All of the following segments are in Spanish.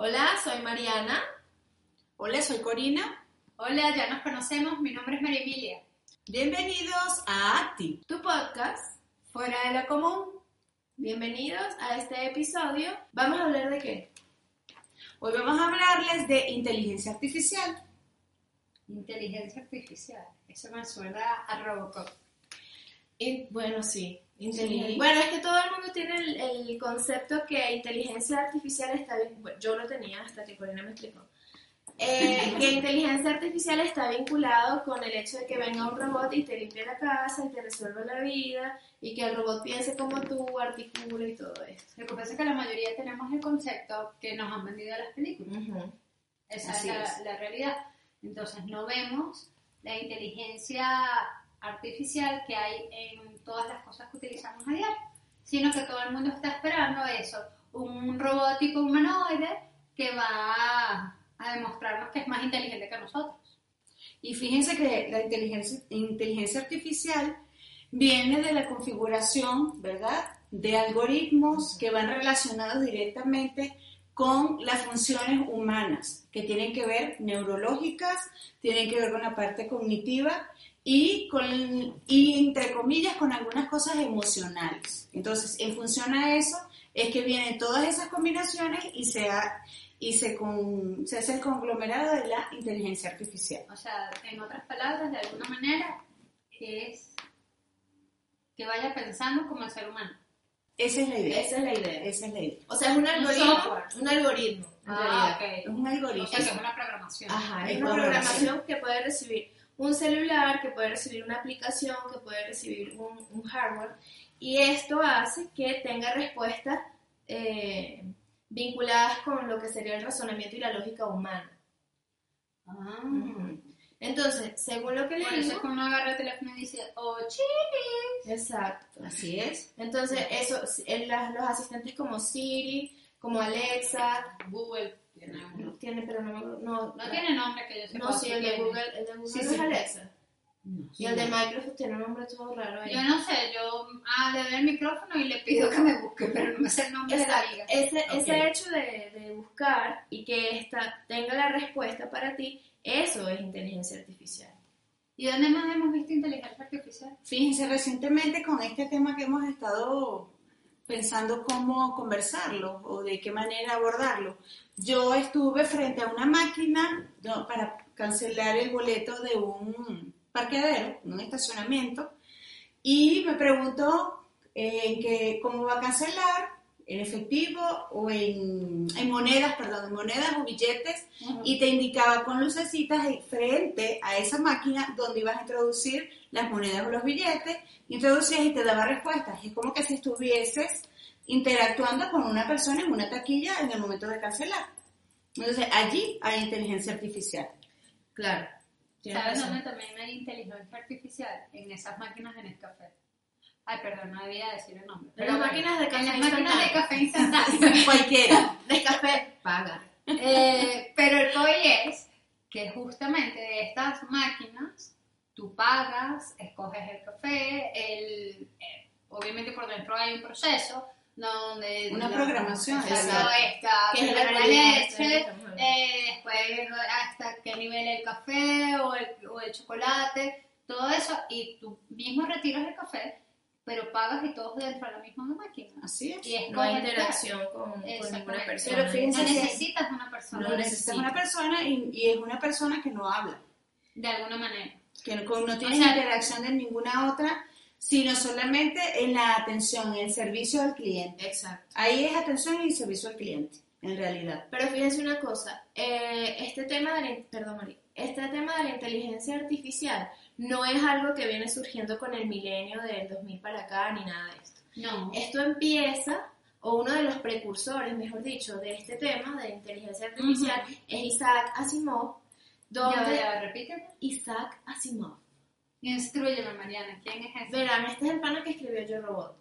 Hola, soy Mariana. Hola, soy Corina. Hola, ya nos conocemos. Mi nombre es María Emilia. Bienvenidos a ATI, tu podcast fuera de lo común. Bienvenidos a este episodio. ¿Vamos a hablar de qué? Hoy vamos a hablarles de inteligencia artificial. Inteligencia artificial. Eso me suena a Robocop. bueno, sí. Bueno, es que todo el mundo tiene el, concepto que inteligencia artificial está yo lo tenía hasta que Corina me explicó. Eh, que inteligencia artificial está vinculado con el hecho de que venga un robot y te limpie la casa y te resuelva la vida y que el robot piense como tú, articule y todo eso. Lo que pasa es que la mayoría tenemos el concepto que nos han vendido las películas. Esa es la, la realidad. Entonces no vemos la inteligencia artificial que hay en todas las cosas que utilizamos a diario, sino que todo el mundo está esperando eso, un robot tipo humanoide que va a demostrarnos que es más inteligente que nosotros. Y fíjense que la inteligencia, inteligencia artificial viene de la configuración, ¿verdad?, de algoritmos que van relacionados directamente con las funciones humanas, que tienen que ver neurológicas, tienen que ver con la parte cognitiva y, con, y entre comillas con algunas cosas emocionales. Entonces, en función a eso es que vienen todas esas combinaciones y se, y se, con, se hace el conglomerado de la inteligencia artificial. O sea, en otras palabras, de alguna manera, es que vaya pensando como el ser humano. Esa es la idea. Esa es la idea. Esa es la idea. O sea, es un algoritmo. Un, algoritmo. ah, ok. Es un algoritmo. O sea, que es una programación. Ajá, es una programación que puede recibir un celular, que puede recibir una aplicación, que puede recibir un, hardware. Y esto hace que tenga respuestas eh, vinculadas con lo que sería el razonamiento y la lógica humana. Ah. Entonces, según lo que le digo... eso uno agarra el teléfono y dice, oh, chilis. Exacto. Así es. Entonces, eso, los asistentes como Siri, como Alexa, Google, tiene, pero no, no, no tiene nombre que yo sepa. No, sí, el de Google, el de Google es Alexa. y el de Microsoft tiene un nombre todo raro Yo no sé, yo ah, le doy el micrófono y le pido que me busque, pero no me sé el nombre de la liga. Ese, ese hecho de, de, buscar y que esta tenga la respuesta para ti, eso es inteligencia artificial. ¿Y dónde más hemos visto inteligencia artificial? Fíjense, recientemente con este tema que hemos estado pensando cómo conversarlo o de qué manera abordarlo. Yo estuve frente a una máquina para cancelar el boleto de un parqueadero, un estacionamiento, y me preguntó eh, que, cómo va a cancelar, en efectivo o en, monedas, perdón, en monedas o billetes, y te indicaba con lucecitas frente a esa máquina donde ibas a introducir las monedas o los billetes, introducías y te daba respuestas. Es como que si estuvieses interactuando con una persona en una taquilla en el momento de cancelar. Entonces, allí hay inteligencia artificial. Claro. ¿Sabes dónde también hay inteligencia artificial? En esas máquinas en el café. Ay, perdón, no debía decir el nombre. Pero las máquinas de café en las máquinas de café instantáneo. Cualquiera. De café, paga. Eh, pero el COI es que justamente de estas máquinas tú pagas, escoges el café, el, eh, obviamente por dentro hay un proceso donde una programación está que es la leche eh, después hasta qué nivel el café o el, o el chocolate todo eso y tú mismo retiras el café pero pagas y todos dentro de la misma máquina. Así es. Y es no hay interacción con, con ninguna persona. Pero fíjense, no necesitas una persona. No necesitas una persona y, y, es una persona que no habla. De alguna manera. Que no, no tiene interacción de ninguna otra, sino solamente en la atención, en el servicio al cliente. Exacto. Ahí es atención y servicio al cliente, en realidad. Pero fíjense una cosa, eh, este tema de la, perdón, María, este tema de la inteligencia artificial no es algo que viene surgiendo con el milenio del 2000 para acá ni nada de esto. No. Esto empieza, o uno de los precursores, mejor dicho, de este tema de inteligencia artificial es Isaac Asimov. Donde, ya, repite. Isaac Asimov. Instruyeme, Mariana, ¿quién es ese? Verán, este es el pana que escribió Yo Robot.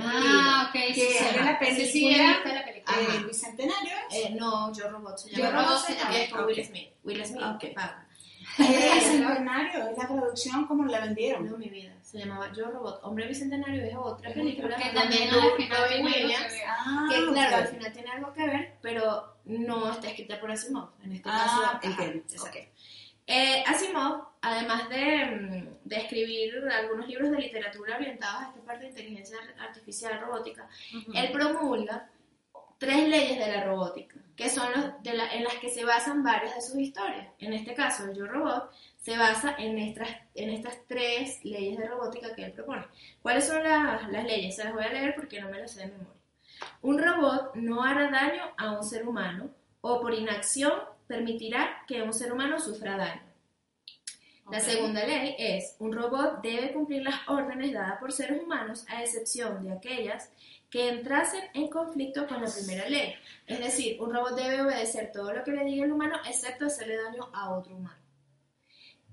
Ah, ok, que sí, es la película, sí, sí, la película. Eh, Bicentenario eh, no, Yo Robot se llama. Yo Robot se llama. Con Will Smith. Will Smith, ok. paga. Es el centenario, es la traducción como la vendieron. No, mi vida. Se llamaba Yo Robot. Hombre Bicentenario es otra película Que también al final tiene que Williams, ver. Ah, que claro, al final tiene algo que ver, pero no está escrita por Asimov. En este Ah, caso, exacto. Eh, Asimov, además de, mm, de escribir algunos libros de literatura orientados a esta parte de inteligencia artificial robótica, él promulga tres leyes de la robótica, que son los de la- en las que se basan varias de sus historias. En este caso, Yo Robot se basa en estas, en estas tres leyes de robótica que él propone. ¿Cuáles son las, las leyes? Se las voy a leer porque no me las sé de memoria. Un robot no hará daño a un ser humano o por inacción permitirá que un ser humano sufra daño. La segunda ley es, un robot debe cumplir las órdenes dadas por seres humanos a excepción de aquellas que entrasen en conflicto con la primera ley. Es decir, un robot debe obedecer todo lo que le diga el humano excepto hacerle daño a otro humano.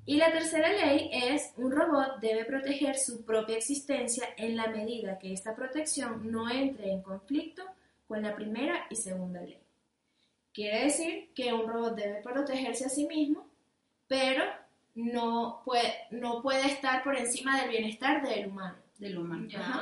Y la tercera ley es, un robot debe proteger su propia existencia en la medida que esta protección no entre en conflicto con la primera y segunda ley. Quiere decir que un robot debe protegerse a sí mismo, pero no puede, no puede estar por encima del bienestar del humano. Del humano. Ya.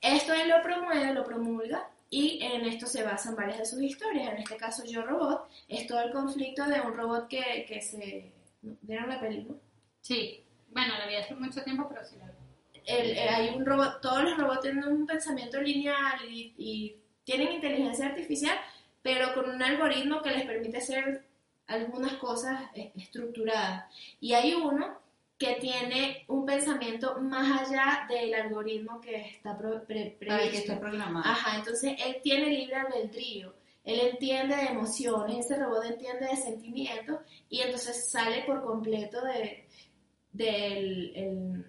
Esto él lo promueve, lo promulga y en esto se basan varias de sus historias. En este caso, Yo Robot es todo el conflicto de un robot que, que se... ¿Vieron la película? Sí. Bueno, la vi hace mucho tiempo, pero sí la vi. El- hay un robot, todos los robots tienen un pensamiento lineal y, y tienen inteligencia artificial, pero con un algoritmo que les permite hacer algunas cosas eh, estructuradas. Y hay uno que tiene un pensamiento más allá del algoritmo que está pro- pre- que previsto. esté programado. Ajá, entonces él tiene libre albedrío, él entiende de emociones, ese robot entiende de sentimientos y entonces sale por completo de, del el,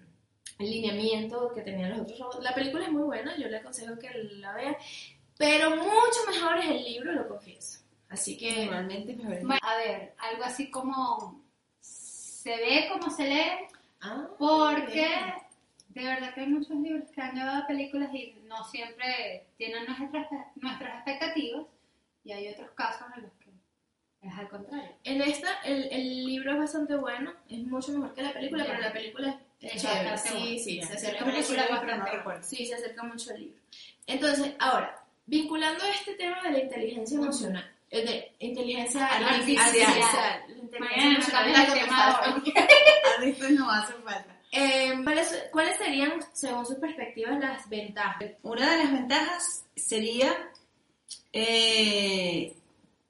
el lineamiento que tenían los otros robots. La película es muy buena, yo le aconsejo que la vea, pero mucho mejor es el libro, lo confieso. Así que... Normalmente me parece- Bueno, a ver, algo así como se ve como se lee, Ah, porque de verdad que hay muchos libros que han llevado a películas y no siempre tienen nuestras, nuestras expectativas y hay otros casos en los que es al contrario. En esta, el, el libro es bastante bueno, es mucho mejor que la película, pero la película es, Es chévere. Sí, sí, se acerca La mucho película al libro. bastante no recuerdo. Sí, se acerca mucho al libro. Entonces, ahora, vinculando este tema de la inteligencia emocional, de inteligencia Artificial. artificial, inteligencia veces no hace falta. Eh, ¿cuáles, ¿Cuáles serían, según sus perspectivas, las ventajas? Una de las ventajas sería, eh,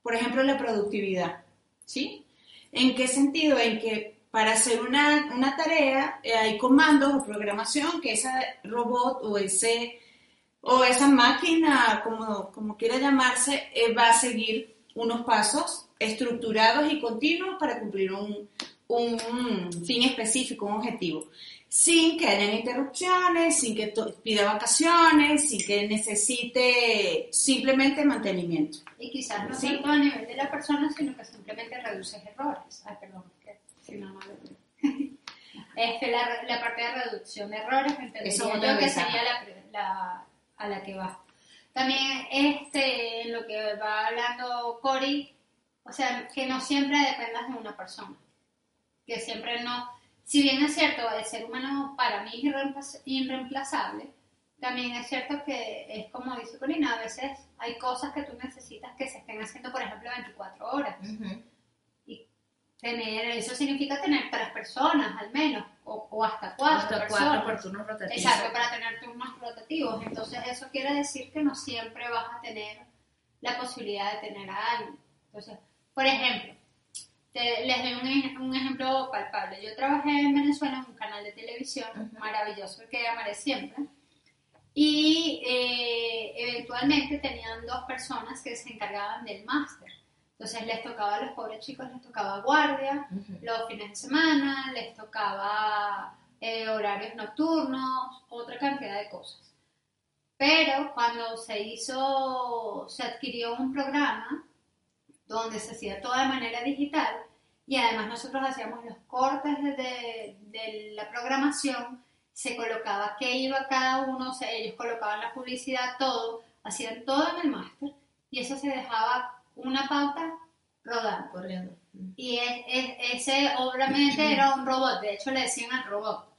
por ejemplo, la productividad. ¿Sí? ¿En qué sentido? En que para hacer una, una tarea eh, hay comandos o programación que ese robot o ese o esa máquina, como, como quiera llamarse, eh, va a seguir unos pasos estructurados y continuos para cumplir un, un fin específico, un objetivo, sin que hayan interrupciones, sin que to- pida vacaciones, sin que necesite simplemente mantenimiento. Y quizás no Sí. tanto a nivel de la persona, sino que simplemente reduces errores. Ay, perdón, que si no, no Este, la, la parte de reducción de errores, Eso entendería es yo que sería la, la- a la que va. También este, en lo que va hablando Cory, o sea, que no siempre dependas de una persona. Que siempre no, si bien es cierto, el ser humano para mí es irreemplaz- irreemplazable, también es cierto que es como dice Corina, a veces hay cosas que tú necesitas que se estén haciendo, por ejemplo, 24 horas. Tener, eso significa tener tres personas al menos, o, o hasta cuatro Hasta personas. cuatro por turnos rotativos. Exacto, para tener turnos rotativos. Entonces eso quiere decir que no siempre vas a tener la posibilidad de tener a alguien. Entonces, por ejemplo, te- les doy un, ej- un ejemplo palpable. Yo trabajé en Venezuela en un canal de televisión maravilloso que amaré siempre. Y eh, eventualmente tenían dos personas que se encargaban del máster. Entonces les tocaba a los pobres chicos, les tocaba guardia, Ujú. los fines de semana, les tocaba eh, horarios nocturnos, otra cantidad de cosas. Pero cuando se hizo, se adquirió un programa donde se hacía todo de manera digital y además nosotros hacíamos los cortes de, de- de la programación, se colocaba qué iba cada uno, o sea, ellos colocaban la publicidad, todo, hacían todo en el máster y eso se dejaba una pauta rodando. Corriendo. Y ese obviamente era un robot, de hecho le decían al robot.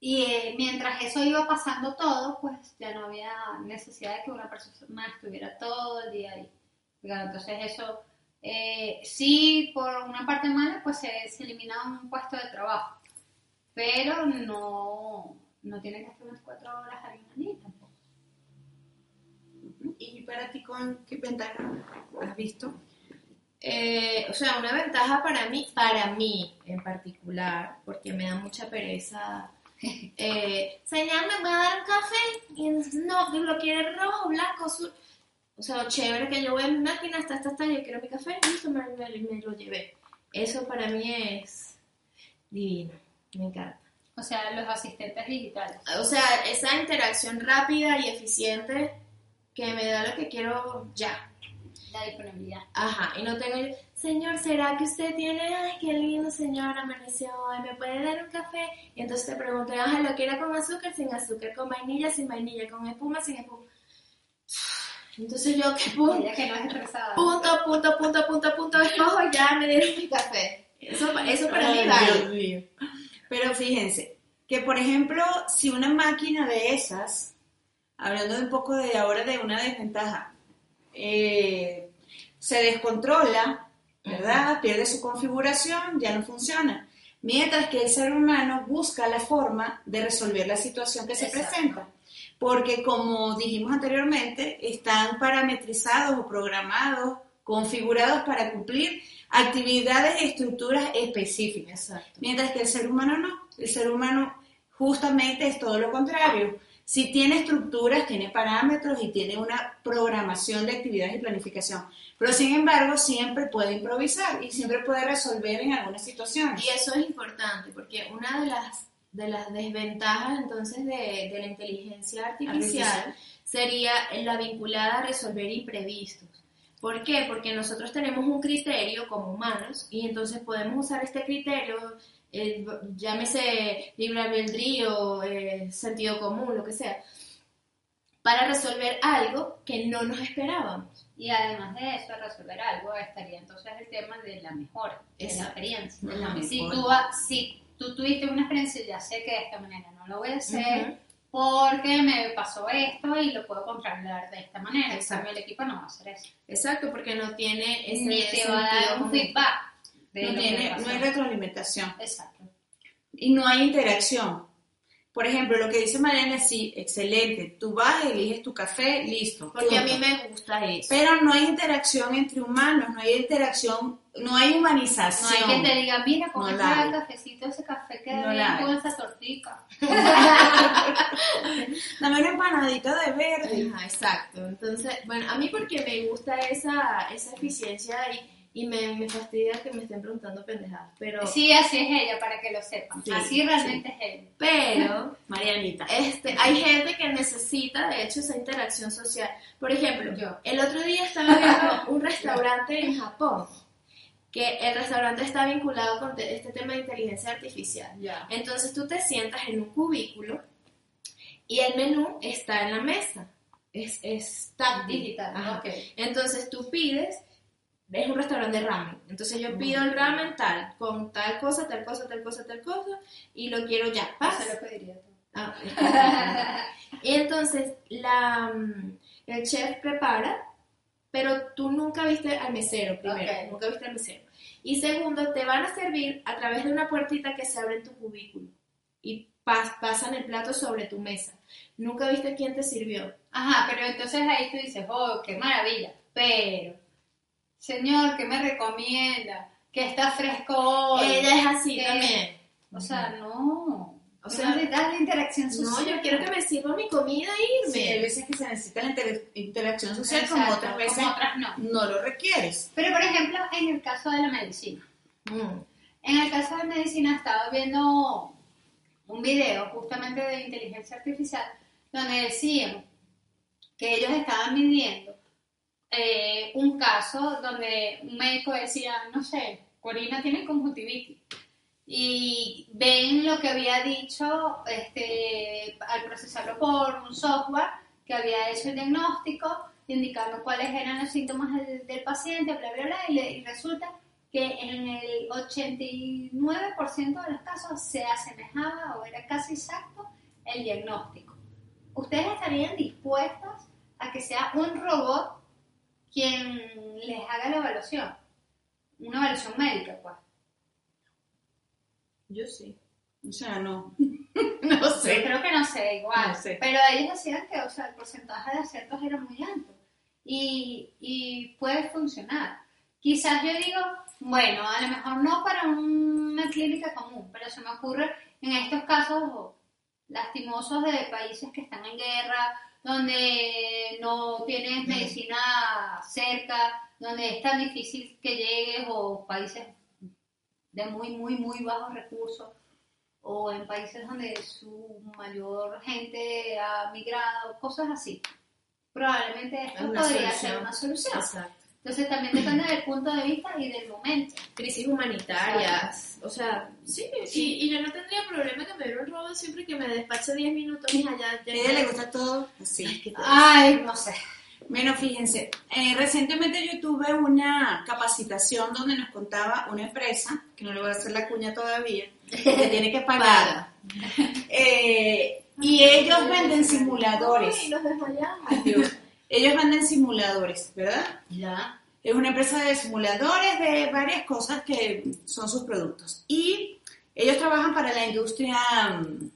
Y eh, mientras eso iba pasando todo, pues ya no había necesidad de que una persona estuviera todo el día ahí. Entonces eso, eh, sí, por una parte mala, pues se, se elimina un puesto de trabajo, pero no, no tiene que estar 24 horas ahí tampoco. ¿Y para ti con qué ventaja has visto? Eh, o sea, una ventaja para mí, para mí en particular, porque me da mucha pereza. Eh, ¿me voy a dar un café? Y no, lo quiere rojo, blanco, azul. O sea, chévere que yo voy a mi máquina, hasta esta, hasta, yo quiero mi café, listo, me, me, lo llevé. Eso para mí es divino, me encanta. O sea, los asistentes digitales. O sea, esa interacción rápida y eficiente que me da lo que quiero ya. La disponibilidad. Ajá, y no tengo señor, ¿será que usted tiene, ay, qué lindo señor, amaneció hoy, ¿me puede dar un café? Y entonces te pregunto, ajá, ¿lo quiere con azúcar, sin azúcar, con vainilla, sin vainilla, con espuma, sin espuma? Entonces yo, ¿qué punto? que no es Punto, punto, punto, punto, punto, escojo, ya me dieron mi café. Eso, eso para mí vale. Pero fíjense, que por ejemplo, si una máquina de esas, hablando un poco de ahora de una desventaja, eh, se descontrola, ¿verdad? Pierde su configuración, ya no funciona. Mientras que el ser humano busca la forma de resolver la situación que se presenta. Porque como dijimos anteriormente, están parametrizados o programados, configurados para cumplir actividades y estructuras específicas. Mientras que el ser humano no. El ser humano justamente es todo lo contrario si tiene estructuras, tiene parámetros y tiene una programación de actividades y planificación. Pero sin embargo, siempre puede improvisar y siempre puede resolver en algunas situaciones. Y eso es importante porque una de las, de las desventajas entonces de, de la inteligencia artificial, sería la vinculada a resolver imprevistos. ¿Por qué? Porque nosotros tenemos un criterio como humanos y entonces podemos usar este criterio eh, llámese libre albedrío, eh, sentido común, lo que sea, para resolver algo que no nos esperábamos. Y además de eso, resolver algo, estaría entonces el tema de la mejora, de la experiencia. si, tú, si tú tuviste una experiencia, ya sé que de esta manera no lo voy a hacer, porque me pasó esto y lo puedo controlar de esta manera. Exacto. el equipo no va a hacer eso. Exacto, porque no tiene ese Ni te va a dar un feedback no, tiene, no hay retroalimentación. Exacto. Y no hay interacción. Por ejemplo, lo que dice Mariana, sí, excelente. Tú vas, eliges tu café, listo. Porque a mí me gusta eso. Pero no hay interacción entre humanos, no hay interacción, no hay humanización. No hay quien te diga, mira, con no ese cafecito, ese café que no bien con esa tortica. Dame una empanadita de verde. exacto. Entonces, bueno, a mí porque me gusta esa, esa eficiencia y y me, me, fastidia que me estén preguntando pendejadas. Pero, sí, así es ella, para que lo sepan. así realmente es ella. Pero, Marianita, este, hay gente que necesita, de hecho, esa interacción social. Por ejemplo, yo el otro día estaba viendo un restaurante en Japón que el restaurante está vinculado con este tema de inteligencia artificial. Entonces tú te sientas en un cubículo y el menú está en la mesa. Es, es Digital. Okay. Entonces tú pides es un restaurante de ramen. Entonces yo pido el ramen tal, con tal cosa, tal cosa, tal cosa, tal cosa, y lo quiero ya. Pasa. lo pediría Ah, y entonces la, mm, el chef prepara, pero tú nunca viste al mesero, primero, nunca viste al mesero. Y segundo, te van a servir a través de una puertita que se abre en tu cubículo y pasan el plato sobre tu mesa. Nunca viste quién te sirvió. Ajá, pero entonces ahí tú dices, oh, qué maravilla. Pero Señor, ¿qué me recomienda? Que está fresco hoy. Ella es así también. O sea, no. O sea, necesitas la interacción social. No, yo quiero que me sirva mi comida e irme. Sí, hay veces que se necesita la interacción social, como otras veces no. no. lo requieres. Pero, por ejemplo, en el caso de la medicina. Mm. En el caso de la medicina, estaba viendo un video justamente de inteligencia artificial donde decían que ellos estaban midiendo eh, un caso donde un médico decía, no sé, Corina tiene conjuntivitis. Y ven lo que había dicho este, al procesarlo por un software que había hecho el diagnóstico indicando cuáles eran los síntomas del, paciente, bla, bla, bla, y, resulta que en el 89% de los casos se asemejaba o era casi exacto el diagnóstico. ¿Ustedes estarían dispuestos a que sea un robot quien les haga la evaluación? Una evaluación médica, pues. Yo sí. O sea, no. no sé. creo que no sé, igual. Pero ellos decían que, o sea, el porcentaje de aciertos era muy alto. Y, y puede funcionar. Quizás yo digo, bueno, a lo mejor no para una clínica común, pero se me ocurre en estos casos lastimosos de países que están en guerra, donde no tienes medicina cerca, donde es tan difícil que llegues, o países de muy, muy, muy bajos recursos, o en países donde su mayor gente ha migrado, cosas así. Probablemente esto podría ser una solución. Entonces también depende del punto de vista y del momento. Crisis humanitarias, o sea, sí, Y, yo no tendría problema que me diera un robot siempre que me despache 10 minutos y allá. ¿A ella le gusta todo? Sí. Ay, no sé. Bueno, fíjense, eh, recientemente yo tuve una capacitación donde nos contaba una empresa, que no le voy a hacer la cuña todavía, que tiene que pagar. eh, y ellos venden simuladores. Ay, los desmayamos. Ellos venden simuladores, ¿verdad? Ya. Es una empresa de simuladores de varias cosas que son sus productos. Y ellos trabajan para la industria mm,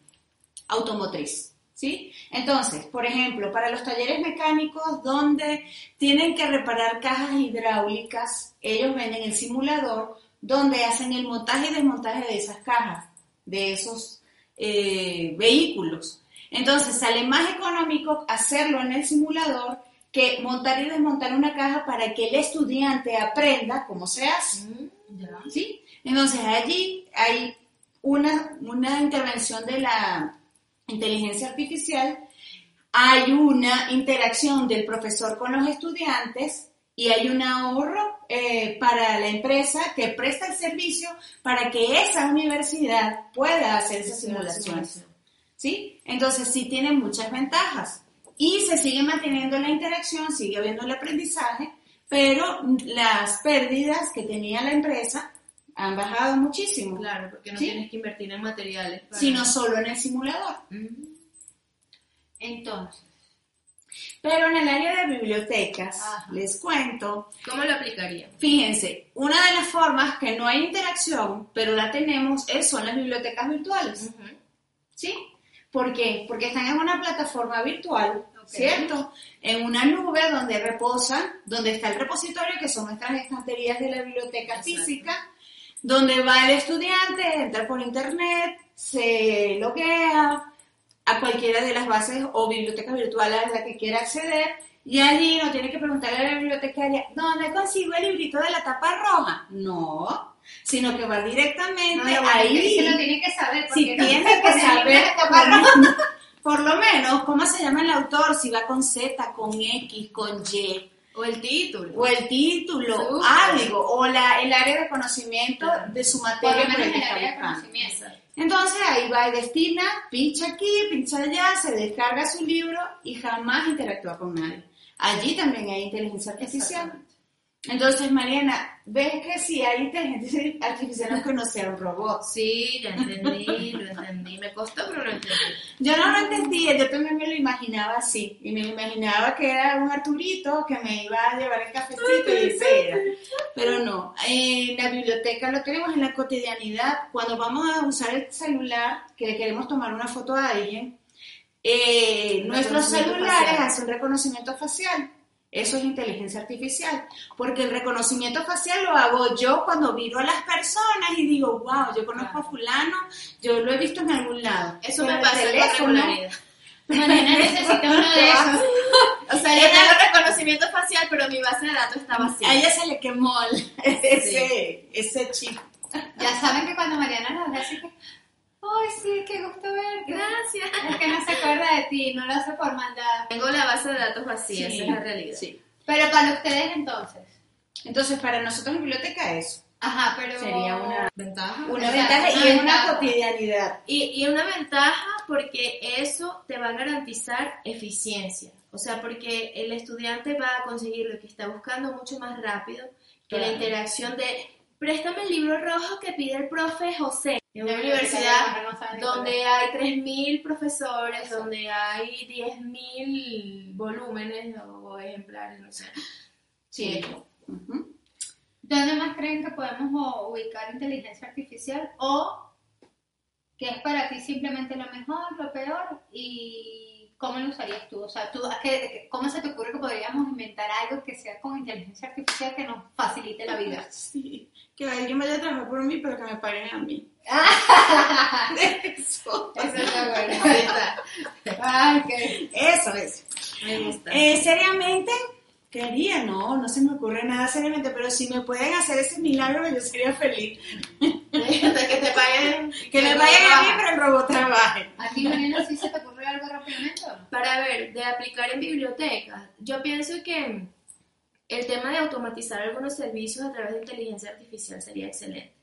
automotriz. ¿Sí? Entonces, por ejemplo, para los talleres mecánicos donde tienen que reparar cajas hidráulicas, ellos venden el simulador donde hacen el montaje y desmontaje de esas cajas, de esos eh, vehículos. Entonces, sale más económico hacerlo en el simulador que montar y desmontar una caja para que el estudiante aprenda cómo se hace. Mm, ¿Sí? Entonces allí hay una, una intervención de la inteligencia artificial, hay una interacción del profesor con los estudiantes y hay un ahorro eh, para la empresa que presta el servicio para que esa universidad pueda hacer esa simulación. ¿Sí? Entonces sí tiene muchas ventajas y se sigue manteniendo la interacción, sigue habiendo el aprendizaje, pero las pérdidas que tenía la empresa han bajado muchísimo. Claro, porque no tienes que invertir en materiales. Sino solo en el simulador. Entonces. Pero en el área de bibliotecas, les cuento. ¿Cómo lo aplicaría? Fíjense, una de las formas que no hay interacción, pero la tenemos, es, son las bibliotecas virtuales. ¿Sí? ¿Por qué? Porque están en una plataforma virtual, ¿cierto? En una nube donde reposan, donde está el repositorio, que son nuestras estanterías de la biblioteca física, donde va el estudiante, entra por internet, se loguea a cualquiera de las bases o bibliotecas virtuales a la que quiera acceder, y allí no tiene que preguntarle a la bibliotecaria, ¿dónde consigo el librito de la tapa roja? No, sino que va directamente ahí. Lo tiene que saber. Si tiene que saber, por lo menos, cómo se llama el autor, si va con Z, con X, con Y. O el título. O el título, algo. O la, el área de conocimiento de su materia. Por el área de conocimiento. Entonces ahí va y destina, pincha aquí, pincha allá, se descarga su libro y jamás interactúa con nadie. Allí también hay inteligencia artificial. Entonces, Mariana, ¿ves que si hay inteligencia artificial no conocer un robot? Sí, ya entendí, lo entendí. Me costó, pero lo entendí. Yo no lo entendía, yo también me lo imaginaba así. Y me imaginaba que era un Arturito que me iba a llevar el cafecito y ese Pero no, en la biblioteca lo tenemos en la cotidianidad. Cuando vamos a usar el celular, que queremos tomar una foto a alguien, eh, nuestros celulares hacen reconocimiento facial. Eso es inteligencia artificial, porque el reconocimiento facial lo hago yo cuando miro a las personas y digo, wow, yo conozco a fulano, yo lo he visto en algún lado. Eso me pasa con regularidad. Mariana necesita uno de esos. O sea, yo tengo reconocimiento facial, pero mi base de datos está vacía. A ella se le quemó ese, ese chip. Ya saben que cuando Mariana nos ve así que, ¡ay, sí, qué gusto verte! Gracias. Es que no se acuerda de ti, no lo hace por maldad. Tengo la base de datos vacía, esa es la realidad. Sí. Pero para ustedes entonces. Entonces, para nosotros en biblioteca eso. Ajá, pero sería una ventaja. Una ventaja y es una cotidianidad. Y, y una ventaja porque eso te va a garantizar eficiencia. O sea, porque el estudiante va a conseguir lo que está buscando mucho más rápido que la interacción de préstame el libro rojo que pide el profe José en una universidad donde hay 3.000 profesores, donde hay 10.000 volúmenes o ejemplares, no sé. Sí. ¿Dónde más creen que podemos ubicar inteligencia artificial o qué es para ti simplemente lo mejor, lo peor y cómo lo usarías tú? O sea, ¿tú, ¿cómo se te ocurre que podríamos inventar algo que sea con inteligencia artificial que nos facilite la vida? Sí, que alguien vaya a trabajar por mí, pero que me paguen a mí. Eso. Eso es bueno. Ah, okay. Eso es. Me gusta. Eh, seriamente, ¿qué haría? No, no se me ocurre nada seriamente, pero si me pueden hacer ese milagro, yo sería feliz. que te paguen. Que me paguen a mí, pero el robot trabaje. ¿A ti, Mariana, sí se te ocurre algo rápidamente? Para ver, de aplicar en bibliotecas, yo pienso que el tema de automatizar algunos servicios a través de inteligencia artificial sería excelente.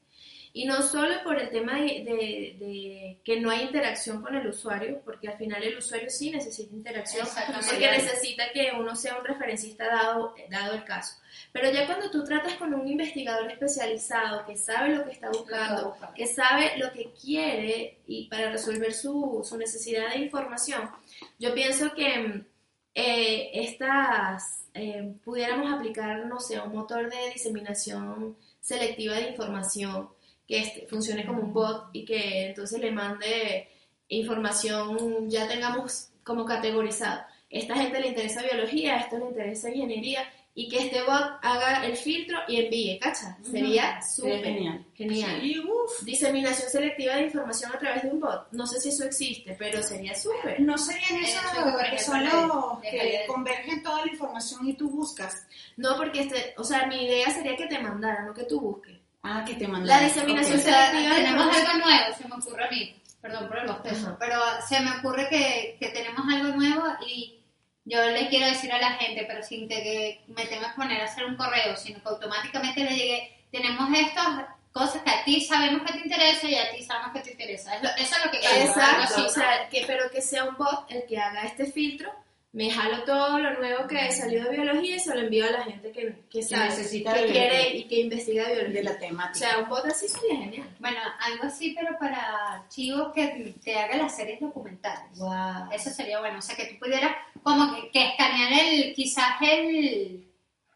Y no solo por el tema de, que no hay interacción con el usuario, porque al final el usuario sí necesita interacción, porque necesita que uno sea un referencista dado, dado el caso. Pero ya cuando tú tratas con un investigador especializado que sabe lo que está buscando, que sabe lo que quiere y para resolver su, su necesidad de información, yo pienso que eh, estas eh, pudiéramos aplicar, no sé, un motor de diseminación selectiva de información que este, funcione como un bot y que entonces le mande información, ya tengamos como categorizado. Esta gente le interesa biología, a esto le interesa ingeniería, y que este bot haga el filtro y envíe, ¿cacha? Sería súper genial. genial. Diseminación selectiva de información a través de un bot. No sé si eso existe, pero sería súper. No serían esos que solo que convergen toda la información y tú buscas. No, porque este, o sea, mi idea sería que te mandara, no que tú busques. Ah, que te mandara. La diseminación selectiva. tenemos algo nuevo, se me ocurre a mí. Perdón por el bostezo, pero se me ocurre que, que tenemos algo nuevo y yo le quiero decir a la gente, pero sin que me tengas que poner a hacer un correo, sino que automáticamente le llegue, tenemos estas cosas que a ti sabemos que te interesa y a ti sabemos que te interesa. Eso, es lo que quiero. Exacto, o sea, que, pero que sea un bot el que haga este filtro me jalo todo lo nuevo que salió de biología y se lo envío a la gente que, que, necesita que quiere y que investiga biología. De la temática. O sea, un bot así sería genial. Bueno, algo así, pero para archivos que te haga las series documentales. Wow. Eso sería bueno. O sea, que tú pudieras como que, escanear el, quizás el,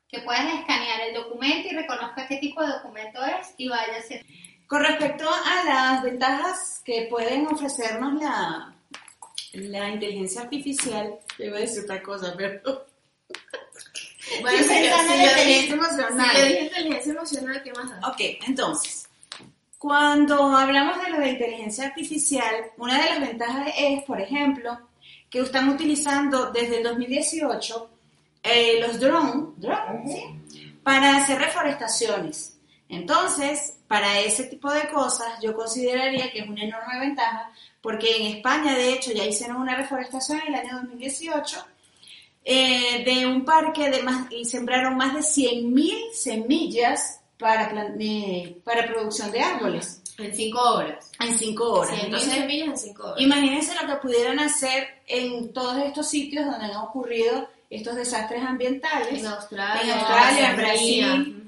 que puedas escanear el documento y reconozca qué tipo de documento es y vaya a ser. Con respecto a las ventajas que pueden ofrecernos la la inteligencia artificial, te iba a decir otra cosa, pero... Bueno, si, inteligencia emocional. Si dije inteligencia emocional, ¿qué más Ok, entonces, cuando hablamos de lo de inteligencia artificial, una de las ventajas es, por ejemplo, que están utilizando desde el 2018 eh, los drones para hacer reforestaciones. Entonces, para ese tipo de cosas, yo consideraría que es una enorme ventaja porque en España, de hecho, ya hicieron una reforestación en el año 2018 eh, de un parque de más, y sembraron más de 100.000 semillas para, eh, para producción de árboles. En cinco horas. En cinco horas. 100.000 semillas en cinco horas. Imagínense lo que pudieran hacer en todos estos sitios donde han ocurrido estos desastres ambientales. En Australia, en, Australia, en Brasil.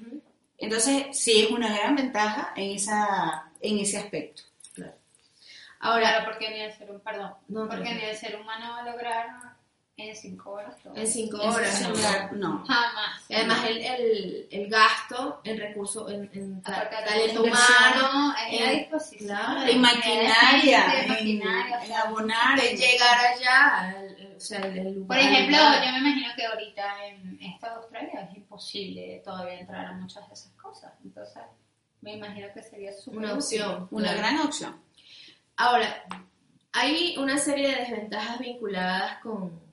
Entonces, sí es una gran ventaja en, esa, en ese aspecto. Ahora, porque ni el ser, perdón, porque ni el ser humano va a lograr en cinco horas todo. En cinco horas, no. Jamás. además, el, el, el, gasto en recursos, en, en talento humano, en, la disposición. en maquinaria, en, maquinaria, en abonar. En llegar allá. o sea, el, Por ejemplo, yo me imagino que ahorita en esta Australia es imposible todavía entrar a muchas de esas cosas. Entonces, me imagino que sería una opción. Una gran opción. Ahora, hay una serie de desventajas vinculadas con,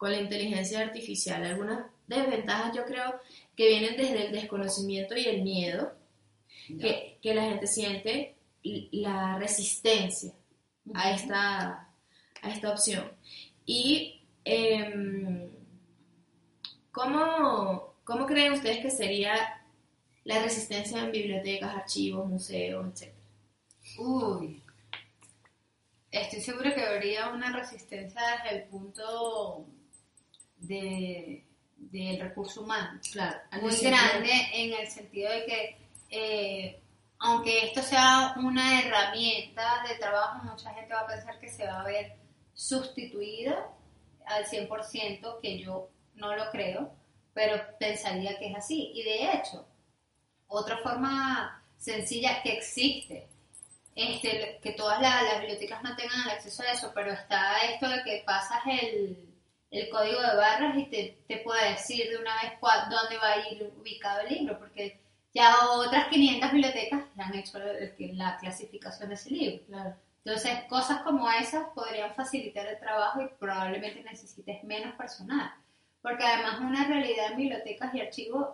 la inteligencia artificial. Algunas desventajas yo creo que vienen desde el desconocimiento y el miedo que, la gente siente, la resistencia a esta, a esta opción. Y em, ¿cómo, ¿cómo creen ustedes que sería la resistencia en bibliotecas, archivos, museos, etc. Uy, estoy segura que habría una resistencia desde el punto de, del recurso humano. Claro, muy grande en el sentido de que eh, aunque esto sea una herramienta de trabajo, mucha gente va a pensar que se va a ver sustituida al 100%, que yo no lo creo, pero pensaría que es así. Y de hecho, otra forma sencilla que existe, este, que todas las, bibliotecas no tengan acceso a eso, pero está esto de que pasas el, código de barras y te, te puede decir de una vez dónde va a ir ubicado el libro, porque ya otras 500 bibliotecas han hecho la clasificación de ese libro. Entonces, cosas como esas podrían facilitar el trabajo y probablemente necesites menos personal. Porque además una realidad en bibliotecas y archivos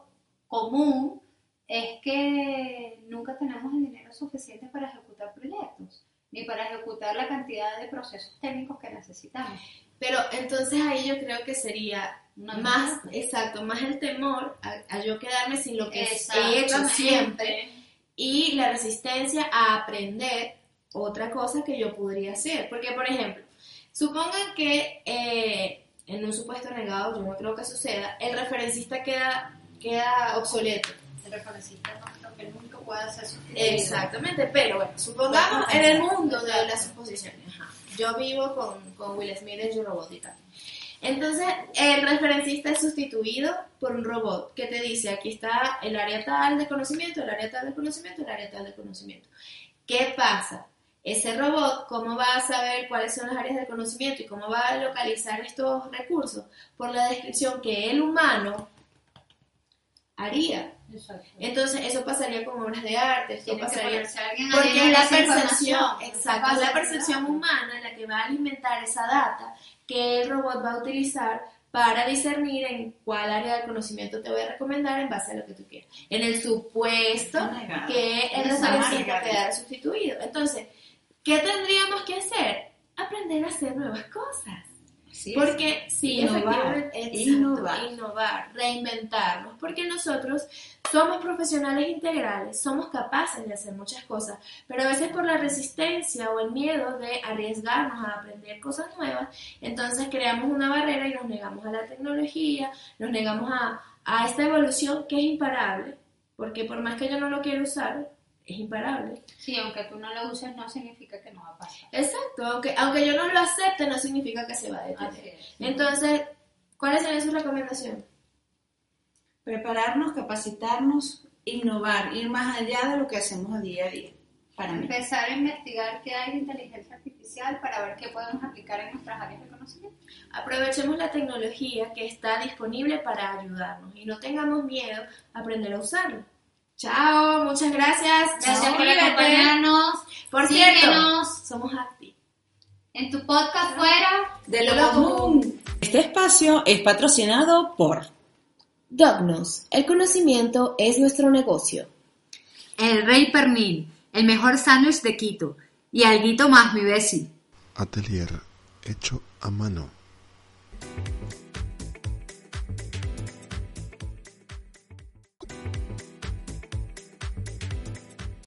común es que nunca tenemos el dinero suficiente para ejecutar proyectos, ni para ejecutar la cantidad de procesos técnicos que necesitamos. Pero entonces ahí yo creo que sería más, exacto, más el temor a, yo quedarme sin lo que he hecho siempre y la resistencia a aprender otra cosa que yo podría hacer. Porque, por ejemplo, supongan que eh, en un supuesto negado, yo no creo que suceda, el referencista queda, queda obsoleto. El referencista no creo que nunca pueda ser sustituido. Exactamente, pero bueno, supongamos en el mundo de las suposiciones. Yo vivo con, con Will Smith en Yo Robótica. Entonces, el referencista es sustituido por un robot que te dice, aquí está el área tal de conocimiento, el área tal de conocimiento, el área tal de conocimiento. ¿Qué pasa? Ese robot, ¿cómo va a saber cuáles son las áreas de conocimiento y cómo va a localizar estos recursos? Por la descripción que el humano haría. Entonces, eso pasaría con obras de arte, esto pasaría porque es la percepción, exacto, es la percepción humana la que va a alimentar esa data que el robot va a utilizar para discernir en cuál área del conocimiento te voy a recomendar en base a lo que tú quieras. En el supuesto que el referencista quedara sustituido. Entonces, ¿qué tendríamos que hacer? Aprender a hacer nuevas cosas. porque sí, innovar, innovar. innovar, reinventarnos, porque nosotros somos profesionales integrales, somos capaces de hacer muchas cosas, pero a veces por la resistencia o el miedo de arriesgarnos a aprender cosas nuevas, entonces creamos una barrera y nos negamos a la tecnología, nos negamos a, a esta evolución que es imparable, porque por más que yo no lo quiera usar, es imparable. Sí, aunque tú no lo uses no significa que no va a pasar. Exacto, aunque, aunque yo no lo acepte no significa que se va a detener. Entonces, ¿cuál sería su recomendación? Prepararnos, capacitarnos, innovar, ir más allá de lo que hacemos a día a día. Para Empezar a investigar qué hay de inteligencia artificial para ver qué podemos aplicar en nuestras áreas de conocimiento. Aprovechemos la tecnología que está disponible para ayudarnos y no tengamos miedo a aprender a usarla. Chao, muchas gracias. Gracias por acompañarnos. Por cierto, somos Acti. En tu podcast fuera de lo, común. Este espacio es patrocinado por Dognos. El conocimiento es nuestro negocio. El Rey Pernil, el mejor sándwich de Quito. Y alguito más, mi besi. Atelier hecho a mano.